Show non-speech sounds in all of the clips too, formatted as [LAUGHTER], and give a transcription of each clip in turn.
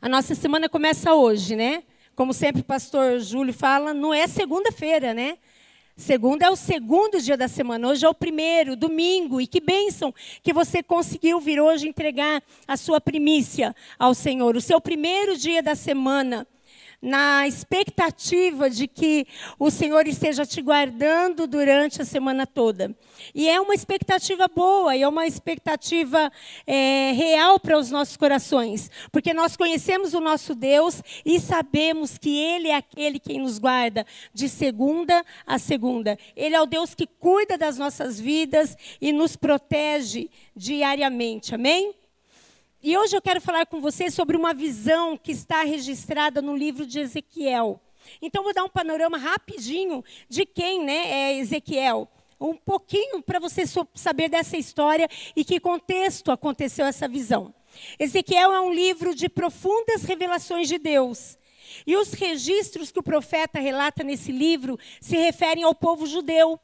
A nossa semana começa hoje, né? Como sempre o pastor Júlio fala, não é segunda-feira, né? Segunda é o segundo dia da semana, hoje é o primeiro, domingo, e que bênção que você conseguiu vir hoje entregar a sua primícia ao Senhor, o seu primeiro dia da semana na expectativa de que o Senhor esteja te guardando durante a semana toda. E é uma expectativa boa, e é uma expectativa é, real para os nossos corações, porque nós conhecemos o nosso Deus e sabemos que Ele é aquele quem nos guarda de segunda a segunda. Ele é o Deus que cuida das nossas vidas e nos protege diariamente. Amém? E hoje eu quero falar com você sobre uma visão que está registrada no livro de Ezequiel. Então vou dar um panorama rapidinho de quem né, é Ezequiel. Um pouquinho para você saber dessa história e que contexto aconteceu essa visão. Ezequiel é um livro de profundas revelações de Deus. E os registros que o profeta relata nesse livro se referem ao povo judeu.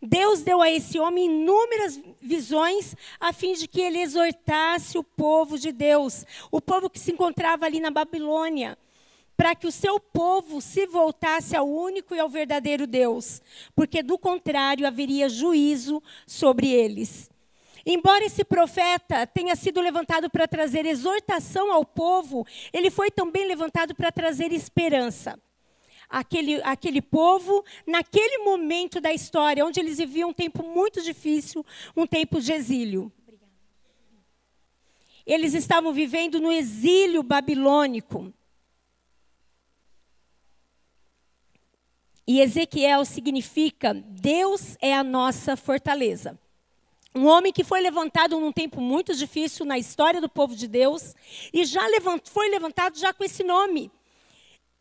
Deus deu a esse homem inúmeras visões a fim de que ele exortasse o povo de Deus, o povo que se encontrava ali na Babilônia, para que o seu povo se voltasse ao único e ao verdadeiro Deus, porque do contrário haveria juízo sobre eles. Embora esse profeta tenha sido levantado para trazer exortação ao povo, ele foi também levantado para trazer esperança aquele, aquele povo naquele momento da história, onde eles viviam um tempo muito difícil, um tempo de exílio. Eles estavam vivendo no exílio babilônico. E Ezequiel significa Deus é a nossa fortaleza. Um homem que foi levantado num tempo muito difícil na história do povo de Deus e já levant, foi levantado já com esse nome.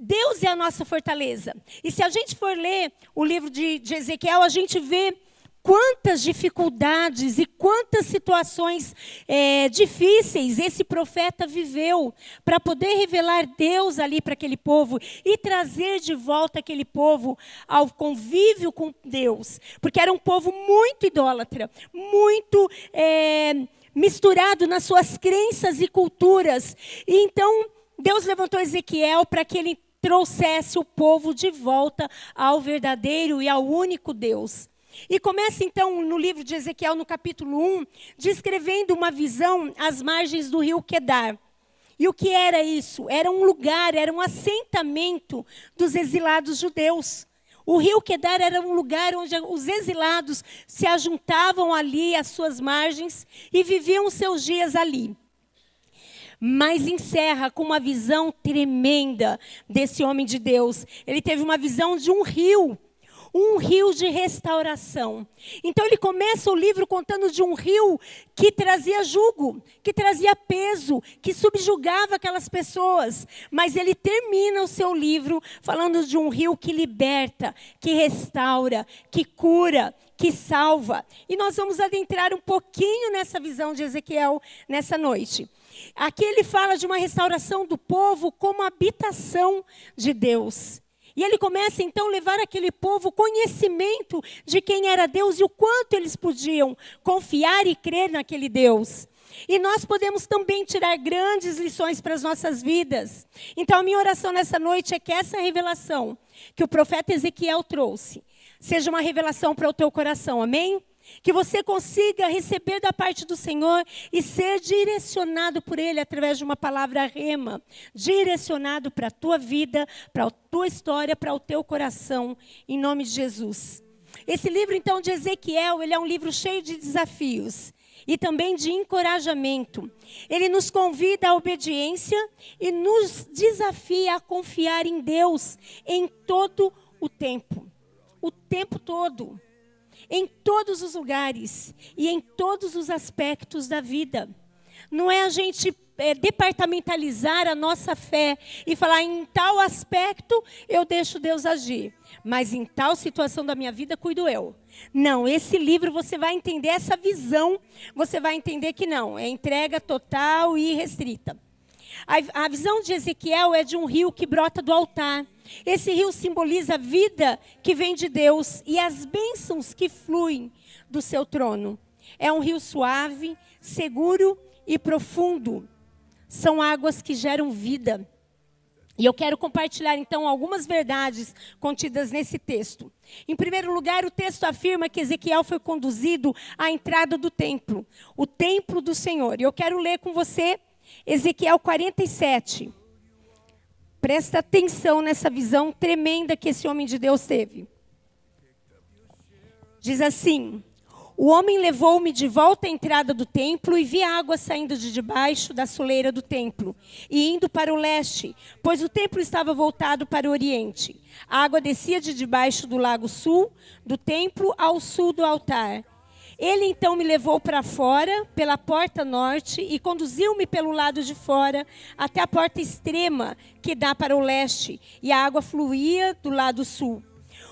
Deus é a nossa fortaleza. E se a gente for ler o livro de, de Ezequiel, a gente vê quantas dificuldades e quantas situações é, difíceis esse profeta viveu para poder revelar Deus ali para aquele povo e trazer de volta aquele povo ao convívio com Deus, porque era um povo muito idólatra, muito é, misturado nas suas crenças e culturas. E então Deus levantou Ezequiel para que ele trouxesse o povo de volta ao verdadeiro e ao único Deus. E começa então no livro de Ezequiel, no capítulo 1, descrevendo uma visão às margens do rio Quedar. E o que era isso? Era um lugar, era um assentamento dos exilados judeus. O rio Quedar era um lugar onde os exilados se ajuntavam ali às suas margens e viviam seus dias ali mas encerra com uma visão tremenda desse homem de Deus. Ele teve uma visão de um rio um rio de restauração. Então ele começa o livro contando de um rio que trazia jugo, que trazia peso, que subjugava aquelas pessoas. Mas ele termina o seu livro falando de um rio que liberta, que restaura, que cura, que salva. E nós vamos adentrar um pouquinho nessa visão de Ezequiel nessa noite. Aqui ele fala de uma restauração do povo como habitação de Deus. E ele começa então a levar aquele povo conhecimento de quem era Deus e o quanto eles podiam confiar e crer naquele Deus. E nós podemos também tirar grandes lições para as nossas vidas. Então, a minha oração nessa noite é que essa revelação que o profeta Ezequiel trouxe seja uma revelação para o teu coração, amém? Que você consiga receber da parte do Senhor e ser direcionado por Ele através de uma palavra rema, direcionado para a tua vida, para a tua história, para o teu coração, em nome de Jesus. Esse livro, então, de Ezequiel, ele é um livro cheio de desafios e também de encorajamento. Ele nos convida à obediência e nos desafia a confiar em Deus em todo o tempo. O tempo todo em todos os lugares e em todos os aspectos da vida. Não é a gente é, departamentalizar a nossa fé e falar em tal aspecto eu deixo Deus agir, mas em tal situação da minha vida cuido eu. Não, esse livro você vai entender essa visão, você vai entender que não, é entrega total e restrita. A, a visão de Ezequiel é de um rio que brota do altar. Esse rio simboliza a vida que vem de Deus e as bênçãos que fluem do seu trono. É um rio suave, seguro e profundo. são águas que geram vida. E eu quero compartilhar então algumas verdades contidas nesse texto. Em primeiro lugar, o texto afirma que Ezequiel foi conduzido à entrada do templo, o templo do Senhor. E eu quero ler com você Ezequiel 47. Presta atenção nessa visão tremenda que esse homem de Deus teve. Diz assim: o homem levou-me de volta à entrada do templo e vi água saindo de debaixo da soleira do templo e indo para o leste, pois o templo estava voltado para o oriente. A água descia de debaixo do lago sul do templo ao sul do altar. Ele então me levou para fora, pela porta norte, e conduziu-me pelo lado de fora até a porta extrema que dá para o leste, e a água fluía do lado sul.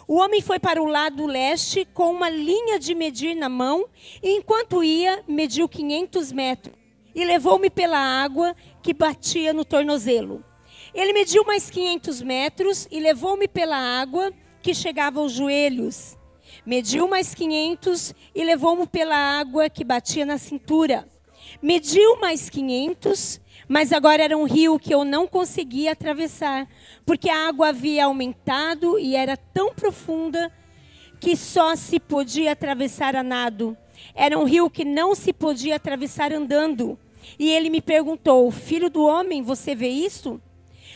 O homem foi para o lado leste com uma linha de medir na mão, e enquanto ia, mediu 500 metros e levou-me pela água que batia no tornozelo. Ele mediu mais 500 metros e levou-me pela água que chegava aos joelhos. Mediu mais 500 e levou-me pela água que batia na cintura. Mediu mais 500 mas agora era um rio que eu não conseguia atravessar, porque a água havia aumentado e era tão profunda que só se podia atravessar a nado. Era um rio que não se podia atravessar andando. E ele me perguntou: Filho do homem, você vê isso?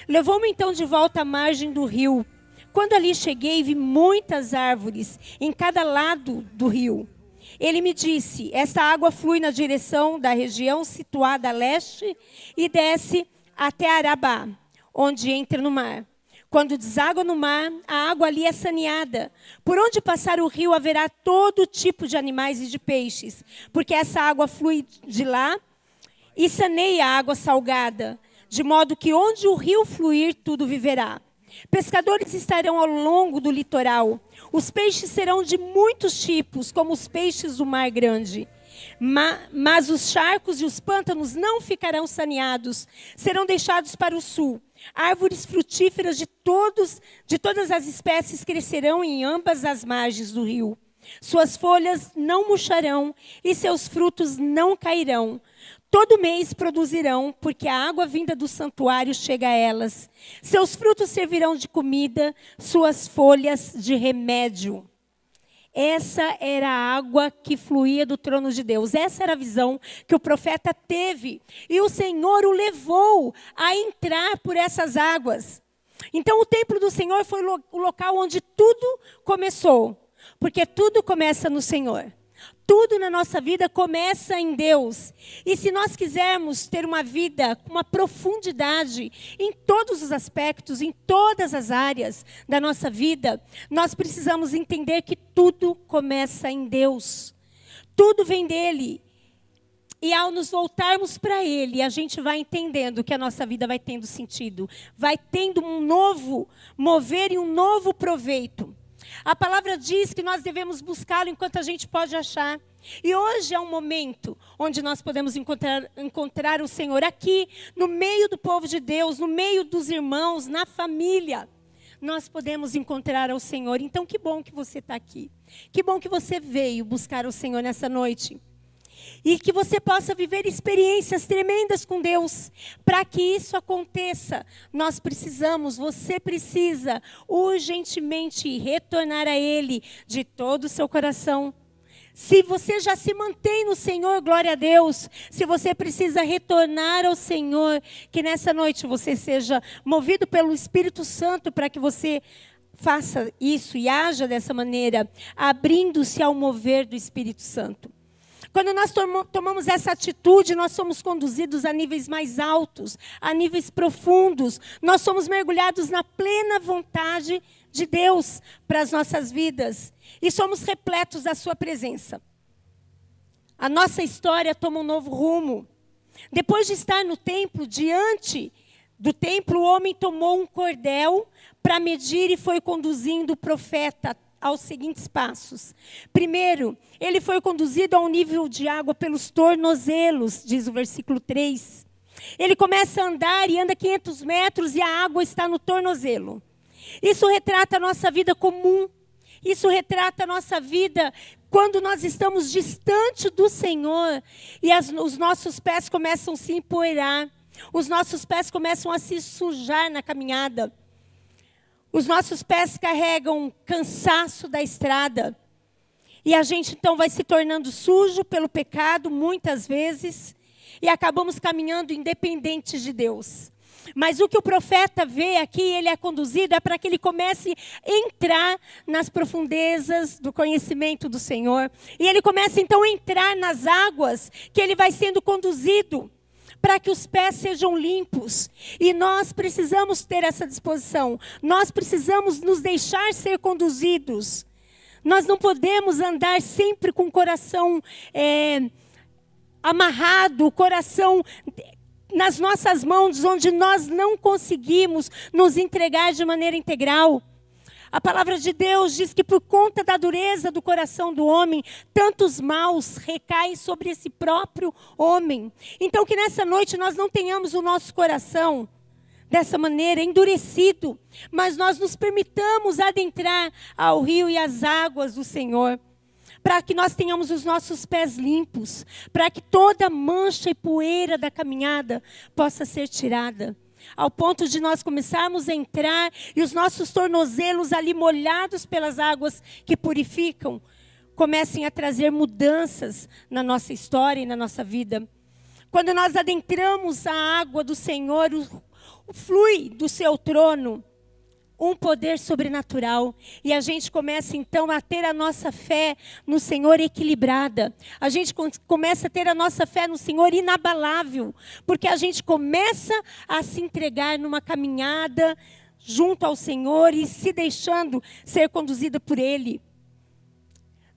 Levou-me então de volta à margem do rio. Quando ali cheguei, vi muitas árvores em cada lado do rio. Ele me disse: essa água flui na direção da região situada a leste e desce até Arabá, onde entra no mar. Quando deságua no mar, a água ali é saneada. Por onde passar o rio haverá todo tipo de animais e de peixes, porque essa água flui de lá e saneia a água salgada, de modo que onde o rio fluir, tudo viverá. Pescadores estarão ao longo do litoral. Os peixes serão de muitos tipos, como os peixes do mar grande. mas os charcos e os pântanos não ficarão saneados, serão deixados para o sul. Árvores frutíferas de todos, de todas as espécies crescerão em ambas as margens do rio. Suas folhas não murcharão e seus frutos não cairão. Todo mês produzirão, porque a água vinda do santuário chega a elas. Seus frutos servirão de comida, suas folhas de remédio. Essa era a água que fluía do trono de Deus. Essa era a visão que o profeta teve. E o Senhor o levou a entrar por essas águas. Então, o templo do Senhor foi o local onde tudo começou. Porque tudo começa no Senhor. Tudo na nossa vida começa em Deus. E se nós quisermos ter uma vida com uma profundidade em todos os aspectos, em todas as áreas da nossa vida, nós precisamos entender que tudo começa em Deus. Tudo vem dele. E ao nos voltarmos para Ele, a gente vai entendendo que a nossa vida vai tendo sentido, vai tendo um novo mover e um novo proveito. A palavra diz que nós devemos buscá-lo enquanto a gente pode achar. E hoje é um momento onde nós podemos encontrar, encontrar o Senhor aqui, no meio do povo de Deus, no meio dos irmãos, na família. Nós podemos encontrar o Senhor. Então, que bom que você está aqui. Que bom que você veio buscar o Senhor nessa noite e que você possa viver experiências tremendas com Deus. Para que isso aconteça, nós precisamos, você precisa urgentemente retornar a Ele de todo o seu coração. Se você já se mantém no Senhor, glória a Deus. Se você precisa retornar ao Senhor, que nessa noite você seja movido pelo Espírito Santo para que você faça isso e haja dessa maneira, abrindo-se ao mover do Espírito Santo. Quando nós tomamos essa atitude, nós somos conduzidos a níveis mais altos, a níveis profundos. Nós somos mergulhados na plena vontade de Deus para as nossas vidas e somos repletos da Sua presença. A nossa história toma um novo rumo. Depois de estar no templo, diante do templo, o homem tomou um cordel para medir e foi conduzindo o profeta aos seguintes passos. Primeiro, ele foi conduzido a um nível de água pelos tornozelos, diz o versículo 3. Ele começa a andar e anda 500 metros e a água está no tornozelo. Isso retrata a nossa vida comum. Isso retrata a nossa vida quando nós estamos distante do Senhor e as, os nossos pés começam a se empoeirar. Os nossos pés começam a se sujar na caminhada. Os nossos pés carregam cansaço da estrada. E a gente então vai se tornando sujo pelo pecado, muitas vezes, e acabamos caminhando independentes de Deus. Mas o que o profeta vê aqui, ele é conduzido, é para que ele comece a entrar nas profundezas do conhecimento do Senhor. E ele começa então a entrar nas águas que ele vai sendo conduzido para que os pés sejam limpos. E nós precisamos ter essa disposição. Nós precisamos nos deixar ser conduzidos. Nós não podemos andar sempre com o coração é, amarrado, o coração nas nossas mãos, onde nós não conseguimos nos entregar de maneira integral. A palavra de Deus diz que por conta da dureza do coração do homem, tantos maus recaem sobre esse próprio homem. Então, que nessa noite nós não tenhamos o nosso coração dessa maneira, endurecido, mas nós nos permitamos adentrar ao rio e às águas do Senhor para que nós tenhamos os nossos pés limpos, para que toda mancha e poeira da caminhada possa ser tirada. Ao ponto de nós começarmos a entrar e os nossos tornozelos ali molhados pelas águas que purificam, comecem a trazer mudanças na nossa história e na nossa vida. Quando nós adentramos a água do Senhor, o, flui do seu trono, um poder sobrenatural. E a gente começa então a ter a nossa fé no Senhor equilibrada. A gente começa a ter a nossa fé no Senhor inabalável, porque a gente começa a se entregar numa caminhada junto ao Senhor e se deixando ser conduzida por Ele.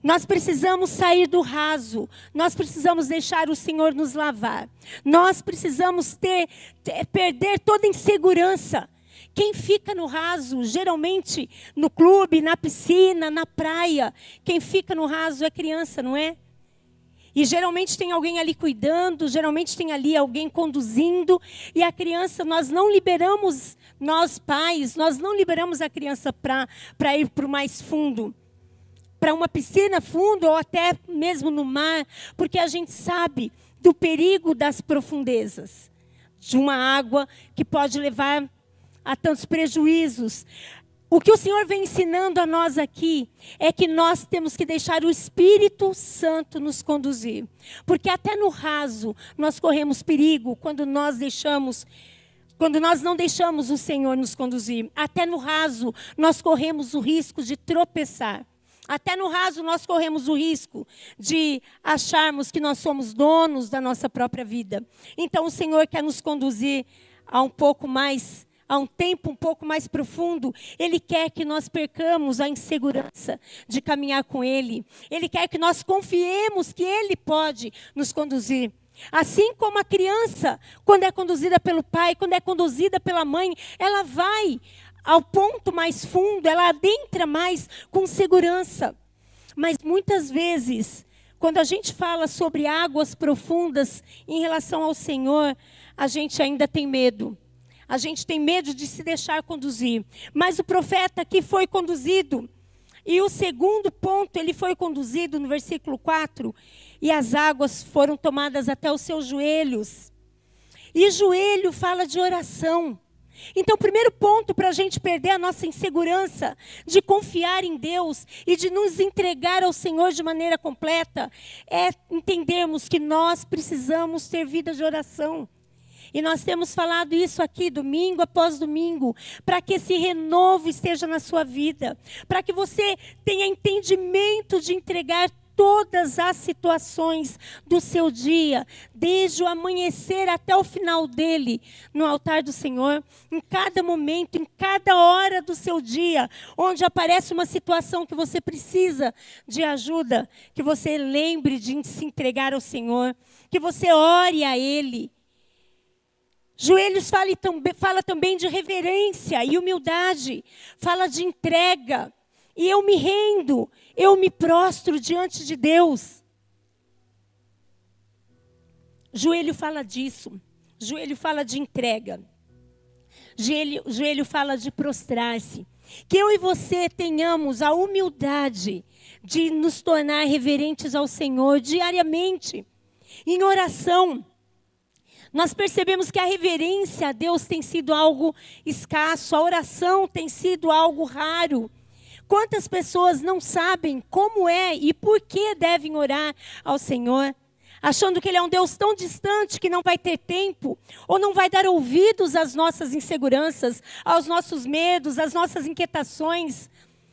Nós precisamos sair do raso, nós precisamos deixar o Senhor nos lavar, nós precisamos ter, ter perder toda insegurança quem fica no raso, geralmente no clube, na piscina, na praia, quem fica no raso é criança, não é? E geralmente tem alguém ali cuidando, geralmente tem ali alguém conduzindo, e a criança, nós não liberamos, nós pais, nós não liberamos a criança para ir para o mais fundo, para uma piscina fundo ou até mesmo no mar, porque a gente sabe do perigo das profundezas, de uma água que pode levar a tantos prejuízos. O que o Senhor vem ensinando a nós aqui é que nós temos que deixar o Espírito Santo nos conduzir. Porque até no raso nós corremos perigo quando nós deixamos quando nós não deixamos o Senhor nos conduzir. Até no raso nós corremos o risco de tropeçar. Até no raso nós corremos o risco de acharmos que nós somos donos da nossa própria vida. Então o Senhor quer nos conduzir a um pouco mais a um tempo um pouco mais profundo, Ele quer que nós percamos a insegurança de caminhar com Ele. Ele quer que nós confiemos que Ele pode nos conduzir. Assim como a criança, quando é conduzida pelo pai, quando é conduzida pela mãe, ela vai ao ponto mais fundo, ela adentra mais com segurança. Mas muitas vezes, quando a gente fala sobre águas profundas em relação ao Senhor, a gente ainda tem medo a gente tem medo de se deixar conduzir. Mas o profeta aqui foi conduzido. E o segundo ponto, ele foi conduzido no versículo 4, e as águas foram tomadas até os seus joelhos. E joelho fala de oração. Então, o primeiro ponto para a gente perder a nossa insegurança de confiar em Deus e de nos entregar ao Senhor de maneira completa é entendermos que nós precisamos ter vida de oração. E nós temos falado isso aqui domingo após domingo, para que esse renovo esteja na sua vida, para que você tenha entendimento de entregar todas as situações do seu dia, desde o amanhecer até o final dele, no altar do Senhor, em cada momento, em cada hora do seu dia, onde aparece uma situação que você precisa de ajuda, que você lembre de se entregar ao Senhor, que você ore a Ele Joelhos fala, fala também de reverência e humildade, fala de entrega. E eu me rendo, eu me prostro diante de Deus. Joelho fala disso. Joelho fala de entrega. Joelho, joelho fala de prostrar-se. Que eu e você tenhamos a humildade de nos tornar reverentes ao Senhor diariamente, em oração nós percebemos que a reverência a Deus tem sido algo escasso, a oração tem sido algo raro. Quantas pessoas não sabem como é e por que devem orar ao Senhor? Achando que Ele é um Deus tão distante que não vai ter tempo, ou não vai dar ouvidos às nossas inseguranças, aos nossos medos, às nossas inquietações,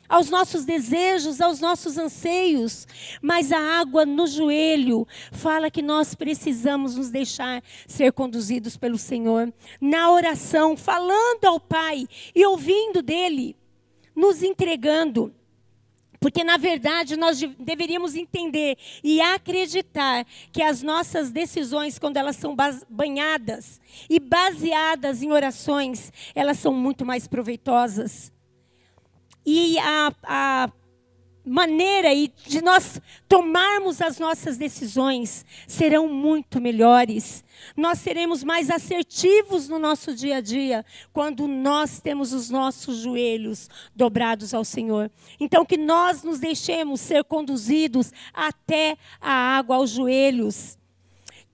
aos nossos desejos, aos nossos anseios, mas a água no joelho fala que nós precisamos nos deixar ser conduzidos pelo Senhor na oração, falando ao Pai e ouvindo dele, nos entregando. Porque, na verdade, nós deveríamos entender e acreditar que as nossas decisões, quando elas são banhadas e baseadas em orações, elas são muito mais proveitosas e a, a maneira de nós tomarmos as nossas decisões serão muito melhores. Nós seremos mais assertivos no nosso dia a dia quando nós temos os nossos joelhos dobrados ao Senhor. Então, que nós nos deixemos ser conduzidos até a água aos joelhos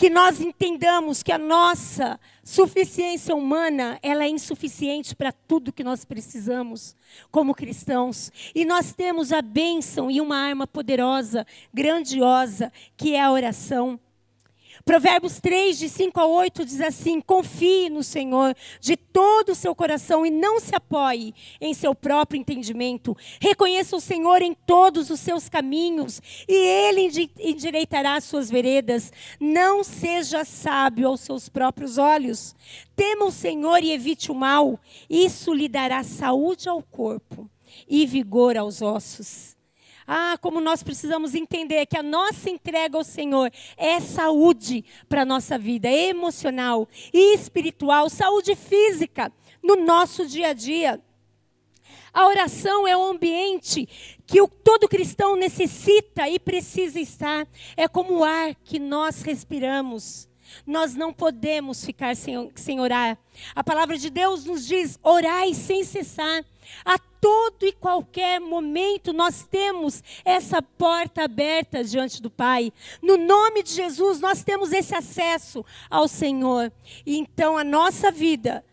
que nós entendamos que a nossa suficiência humana, ela é insuficiente para tudo que nós precisamos como cristãos. E nós temos a bênção e uma arma poderosa, grandiosa, que é a oração. Provérbios 3, de 5 a 8, diz assim: Confie no Senhor de todo o seu coração e não se apoie em seu próprio entendimento. Reconheça o Senhor em todos os seus caminhos e ele endireitará as suas veredas. Não seja sábio aos seus próprios olhos. Tema o Senhor e evite o mal. Isso lhe dará saúde ao corpo e vigor aos ossos. Ah, como nós precisamos entender que a nossa entrega ao Senhor é saúde para a nossa vida emocional e espiritual, saúde física no nosso dia a dia. A oração é o ambiente que o, todo cristão necessita e precisa estar. É como o ar que nós respiramos. Nós não podemos ficar sem, sem orar. A palavra de Deus nos diz: orai sem cessar. A todo e qualquer momento nós temos essa porta aberta diante do Pai. No nome de Jesus, nós temos esse acesso ao Senhor. E então a nossa vida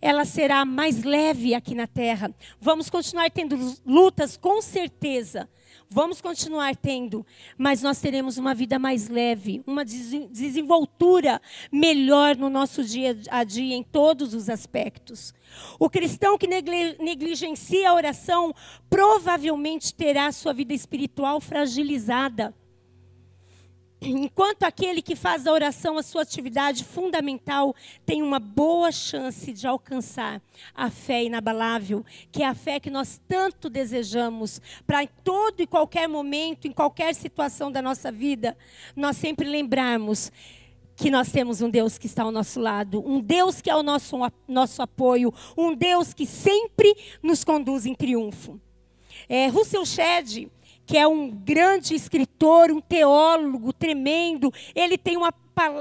ela será mais leve aqui na terra. Vamos continuar tendo lutas com certeza Vamos continuar tendo, mas nós teremos uma vida mais leve, uma desenvoltura melhor no nosso dia a dia em todos os aspectos. O cristão que negligencia a oração provavelmente terá sua vida espiritual fragilizada. Enquanto aquele que faz da oração a sua atividade fundamental tem uma boa chance de alcançar a fé inabalável, que é a fé que nós tanto desejamos, para todo e qualquer momento, em qualquer situação da nossa vida, nós sempre lembrarmos que nós temos um Deus que está ao nosso lado, um Deus que é o nosso, nosso apoio, um Deus que sempre nos conduz em triunfo. É, Russell Shedd, que é um grande escritor, um teólogo tremendo. Ele tem uma,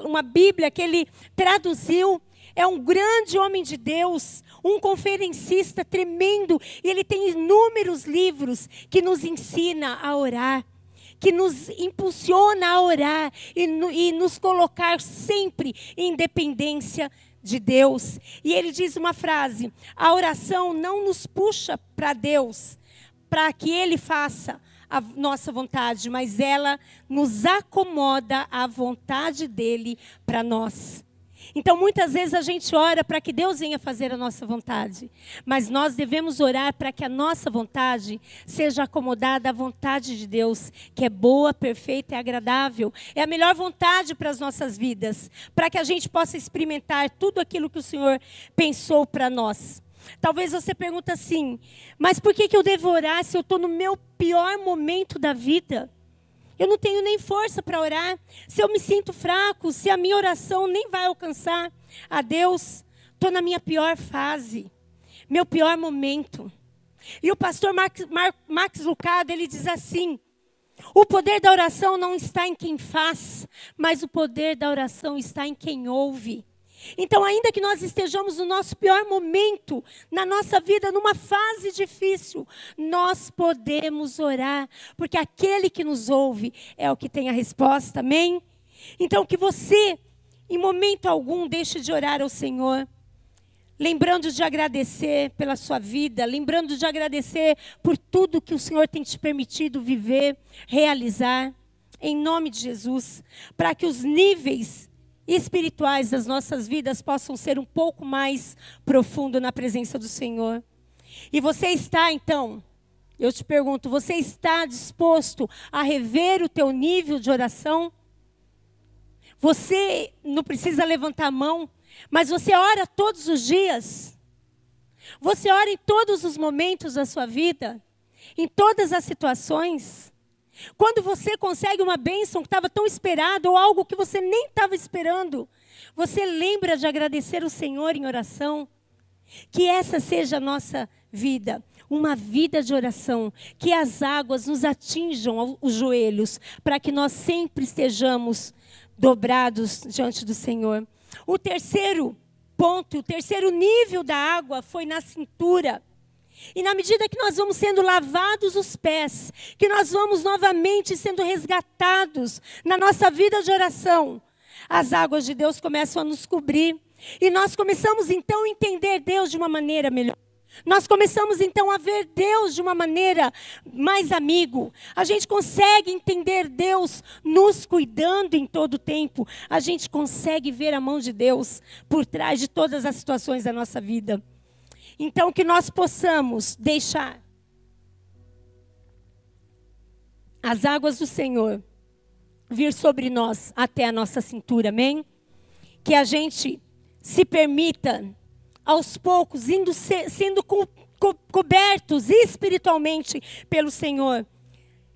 uma Bíblia que ele traduziu. É um grande homem de Deus, um conferencista tremendo. E ele tem inúmeros livros que nos ensina a orar que nos impulsiona a orar e, e, nos colocar sempre em dependência de Deus. E ele diz uma frase: a oração não nos puxa para Deus, para que Ele faça, a nossa vontade, mas ela nos acomoda à vontade dele para nós. Então, muitas vezes a gente ora para que Deus venha fazer a nossa vontade, mas nós devemos orar para que a nossa vontade seja acomodada à vontade de Deus, que é boa, perfeita e agradável. É a melhor vontade para as nossas vidas, para que a gente possa experimentar tudo aquilo que o Senhor pensou para nós. Talvez você pergunte assim, mas por que, que eu devo orar se eu estou no meu pior momento da vida? Eu não tenho nem força para orar. Se eu me sinto fraco, se a minha oração nem vai alcançar a Deus, estou na minha pior fase, meu pior momento. E o pastor Max, Max Lucado, ele diz assim, o poder da oração não está em quem faz, mas o poder da oração está em quem ouve. Então, ainda que nós estejamos no nosso pior momento, na nossa vida, numa fase difícil, nós podemos orar, porque aquele que nos ouve é o que tem a resposta, amém? Então, que você em momento algum, deixe de orar ao Senhor lembrando de agradecer pela sua vida, lembrando de agradecer por tudo que o Senhor tem te permitido viver, realizar, em nome de Jesus, para que os níveis espirituais das nossas vidas possam ser um pouco mais profundo na presença do Senhor. E você está então, eu te pergunto, você está disposto a rever o teu nível de oração? Você não precisa levantar a mão, mas você ora todos os dias. Você ora em todos os momentos da sua vida, em todas as situações. Quando você consegue uma bênção que estava tão esperada ou algo que você nem estava esperando, você lembra de agradecer o Senhor em oração. Que essa seja a nossa vida, uma vida de oração, que as águas nos atinjam os joelhos, para que nós sempre estejamos dobrados diante do Senhor. O terceiro ponto, o terceiro nível da água foi na cintura. E na medida que nós vamos sendo lavados os pés, que nós vamos novamente sendo resgatados na nossa vida de oração, as águas de Deus começam a nos cobrir. E nós começamos então a entender Deus de uma maneira melhor. Nós começamos então a ver Deus de uma maneira mais amigo. A gente consegue entender Deus nos cuidando em todo o tempo. A gente consegue ver a mão de Deus por trás de todas as situações da nossa vida. Então que nós possamos deixar as águas do Senhor vir sobre nós até a nossa cintura, amém? Que a gente se permita aos poucos, indo sendo co co cobertos espiritualmente pelo Senhor.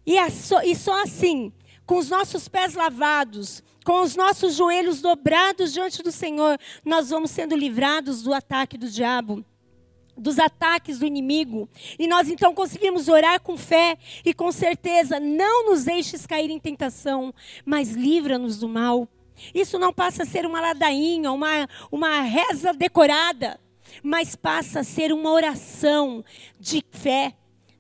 E, e só assim, com os nossos pés lavados, com os nossos joelhos dobrados diante do Senhor, nós vamos sendo livrados do ataque do diabo dos ataques do inimigo. E nós então conseguimos orar com fé e com certeza, não nos deixes cair em tentação, mas livra-nos do mal. Isso não passa a ser uma ladainha, uma, uma reza decorada mas passa a ser uma oração de fé,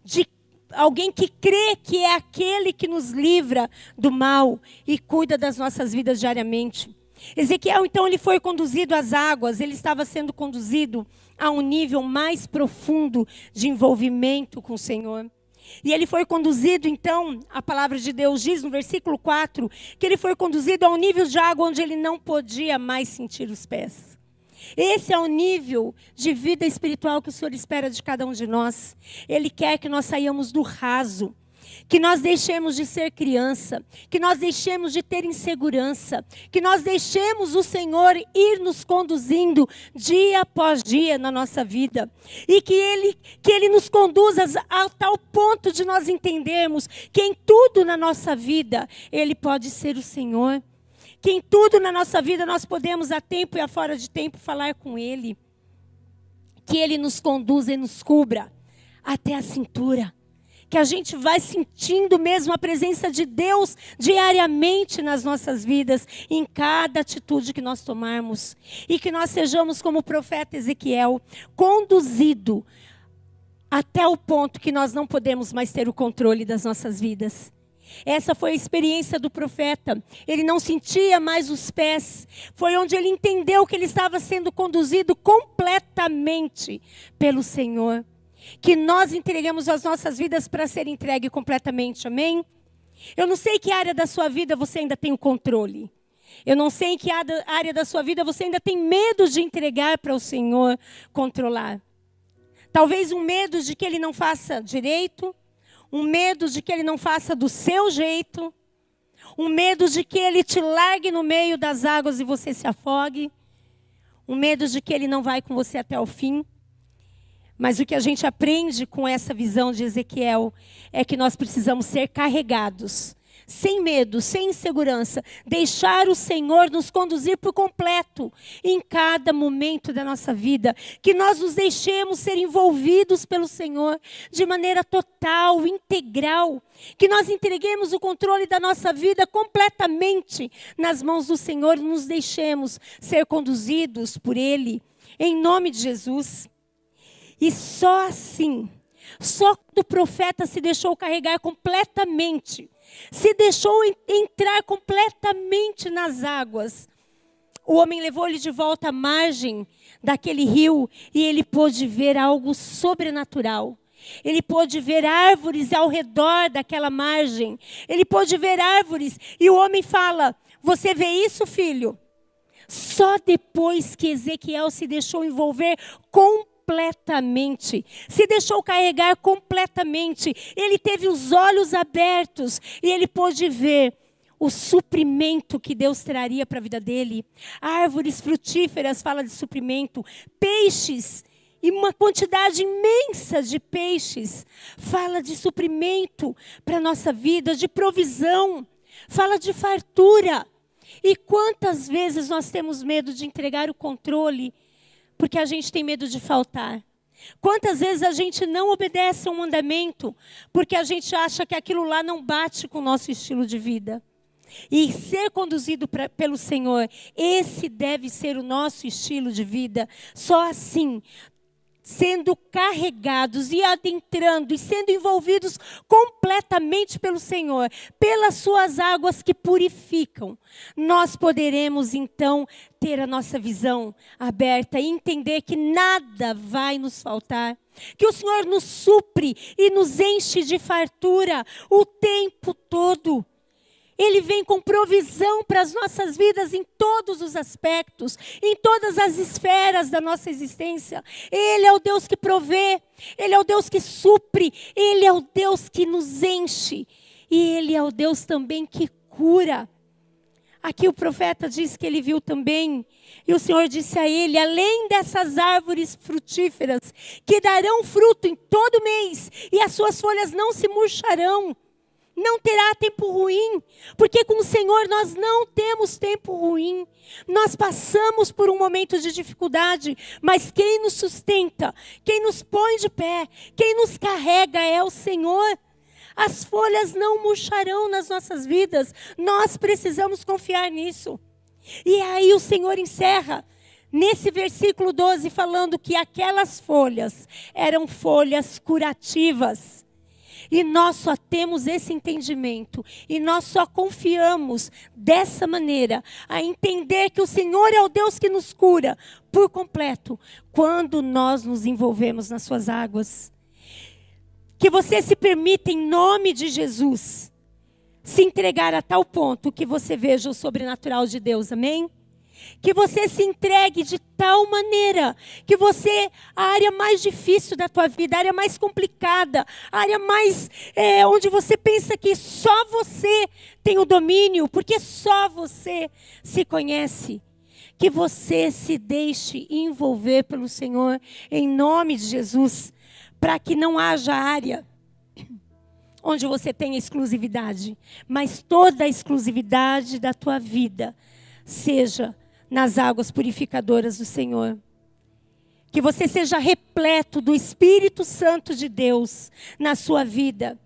de alguém que crê que é aquele que nos livra do mal e cuida das nossas vidas diariamente. Ezequiel, então, ele foi conduzido às águas, ele estava sendo conduzido a um nível mais profundo de envolvimento com o Senhor. E ele foi conduzido, então, a palavra de Deus diz no versículo 4, que ele foi conduzido a um nível de água onde ele não podia mais sentir os pés. Esse é o nível de vida espiritual que o Senhor espera de cada um de nós. Ele quer que nós saiamos do raso, que nós deixemos de ser criança, que nós deixemos de ter insegurança, que nós deixemos o Senhor ir nos conduzindo dia após dia na nossa vida e que ele que ele nos conduza a tal ponto de nós entendermos que em tudo na nossa vida ele pode ser o Senhor que em tudo na nossa vida nós podemos, a tempo e a fora de tempo, falar com Ele. Que Ele nos conduza e nos cubra até a cintura. Que a gente vai sentindo mesmo a presença de Deus diariamente nas nossas vidas, em cada atitude que nós tomarmos. E que nós sejamos como o profeta Ezequiel, conduzido até o ponto que nós não podemos mais ter o controle das nossas vidas. Essa foi a experiência do profeta. Ele não sentia mais os pés. Foi onde ele entendeu que ele estava sendo conduzido completamente pelo Senhor. Que nós entregamos as nossas vidas para ser entregue completamente. Amém? Eu não sei que área da sua vida você ainda tem o controle. Eu não sei em que área da sua vida você ainda tem medo de entregar para o Senhor controlar. Talvez um medo de que ele não faça direito, um medo de que ele não faça do seu jeito, um medo de que ele te largue no meio das águas e você se afogue, um medo de que ele não vai com você até o fim. Mas o que a gente aprende com essa visão de Ezequiel é que nós precisamos ser carregados sem medo, sem insegurança, deixar o Senhor nos conduzir por completo em cada momento da nossa vida, que nós nos deixemos ser envolvidos pelo Senhor de maneira total, integral, que nós entreguemos o controle da nossa vida completamente nas mãos do Senhor nos deixemos ser conduzidos por Ele, em nome de Jesus. E só assim, só quando o profeta se deixou carregar completamente se deixou entrar completamente nas águas, o homem levou ele de volta à margem daquele rio e ele pôde ver algo sobrenatural. Ele pôde ver árvores ao redor daquela margem. Ele pôde ver árvores e o homem fala: Você vê isso, filho? Só depois que Ezequiel se deixou envolver completamente, se deixou carregar completamente, ele teve os olhos abertos e ele pôde ver o suprimento que Deus traria para a vida dele. Árvores frutíferas fala de suprimento, peixes e uma quantidade imensa de peixes fala de suprimento para nossa vida, de provisão, fala de fartura. E quantas vezes nós temos medo de entregar o controle porque a gente tem medo de faltar? Quantas vezes a gente não obedece a um mandamento porque a gente acha que aquilo lá não bate com o nosso estilo de vida? e ser conduzido pra, pelo Senhor. Esse deve ser o nosso estilo de vida. Só assim sendo carregados e adentrando e sendo envolvidos completamente pelo Senhor, pelas suas águas que purificam, nós poderemos então ter a nossa visão aberta e entender que nada vai nos faltar. Que o Senhor nos supre e nos enche de fartura o tempo todo. Ele vem com provisão para as nossas vidas em todos os aspectos, em todas as esferas da nossa existência. Ele é o Deus que provê, Ele é o Deus que supre, Ele é o Deus que nos enche, e Ele é o Deus também que cura. Aqui o profeta diz que ele viu também, e o Senhor disse a ele: além dessas árvores frutíferas, que darão fruto em todo mês, e as suas folhas não se murcharão, não terá tempo ruim, porque com o Senhor nós não temos tempo ruim. Nós passamos por um momento de dificuldade, mas quem nos sustenta, quem nos põe de pé, quem nos carrega é o Senhor. As folhas não murcharão nas nossas vidas, nós precisamos confiar nisso. E aí o Senhor encerra nesse versículo 12 falando que aquelas folhas eram folhas curativas. E nós só temos esse entendimento. E nós só confiamos dessa maneira a entender que o Senhor é o Deus que nos cura por completo quando nós nos envolvemos nas suas águas. Que você se permita, em nome de Jesus, se entregar a tal ponto que você veja o sobrenatural de Deus. Amém? Que você se entregue de tal maneira que você, a área mais difícil da tua vida, a área mais complicada, a área mais é, onde você pensa que só você tem o domínio, porque só você se conhece. Que você se deixe envolver pelo Senhor, em nome de Jesus, para que não haja área [COUGHS] onde você tenha exclusividade, mas toda a exclusividade da tua vida seja nas águas purificadoras do Senhor. Que você seja repleto do Espírito Santo de Deus na sua vida.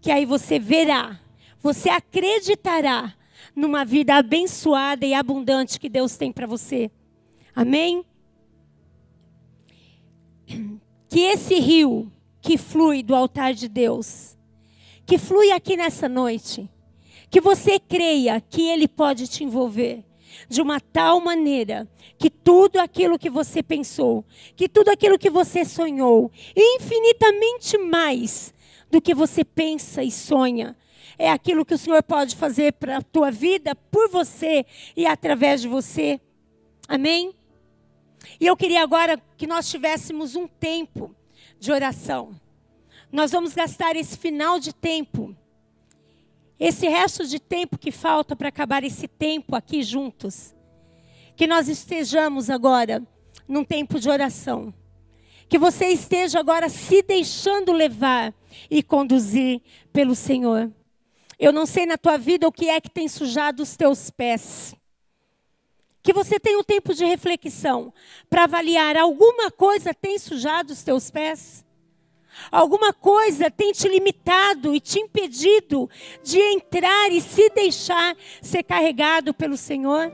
Que aí você verá, você acreditará numa vida abençoada e abundante que Deus tem para você. Amém? Que esse rio que flui do altar de Deus, que flui aqui nessa noite, que você creia que ele pode te envolver de uma tal maneira que tudo aquilo que você pensou, que tudo aquilo que você sonhou, infinitamente mais do que você pensa e sonha, é aquilo que o Senhor pode fazer para a tua vida, por você e através de você. Amém? E eu queria agora que nós tivéssemos um tempo de oração. Nós vamos gastar esse final de tempo esse resto de tempo que falta para acabar esse tempo aqui juntos, que nós estejamos agora num tempo de oração. Que você esteja agora se deixando levar e conduzir pelo Senhor. Eu não sei na tua vida o que é que tem sujado os teus pés. Que você tenha um tempo de reflexão para avaliar alguma coisa tem sujado os teus pés. Alguma coisa tem te limitado e te impedido de entrar e se deixar ser carregado pelo Senhor?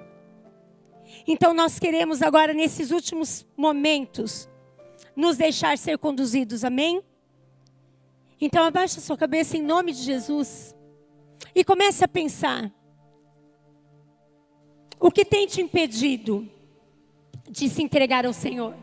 Então nós queremos agora, nesses últimos momentos, nos deixar ser conduzidos, amém? Então abaixa sua cabeça em nome de Jesus e comece a pensar. O que tem te impedido de se entregar ao Senhor?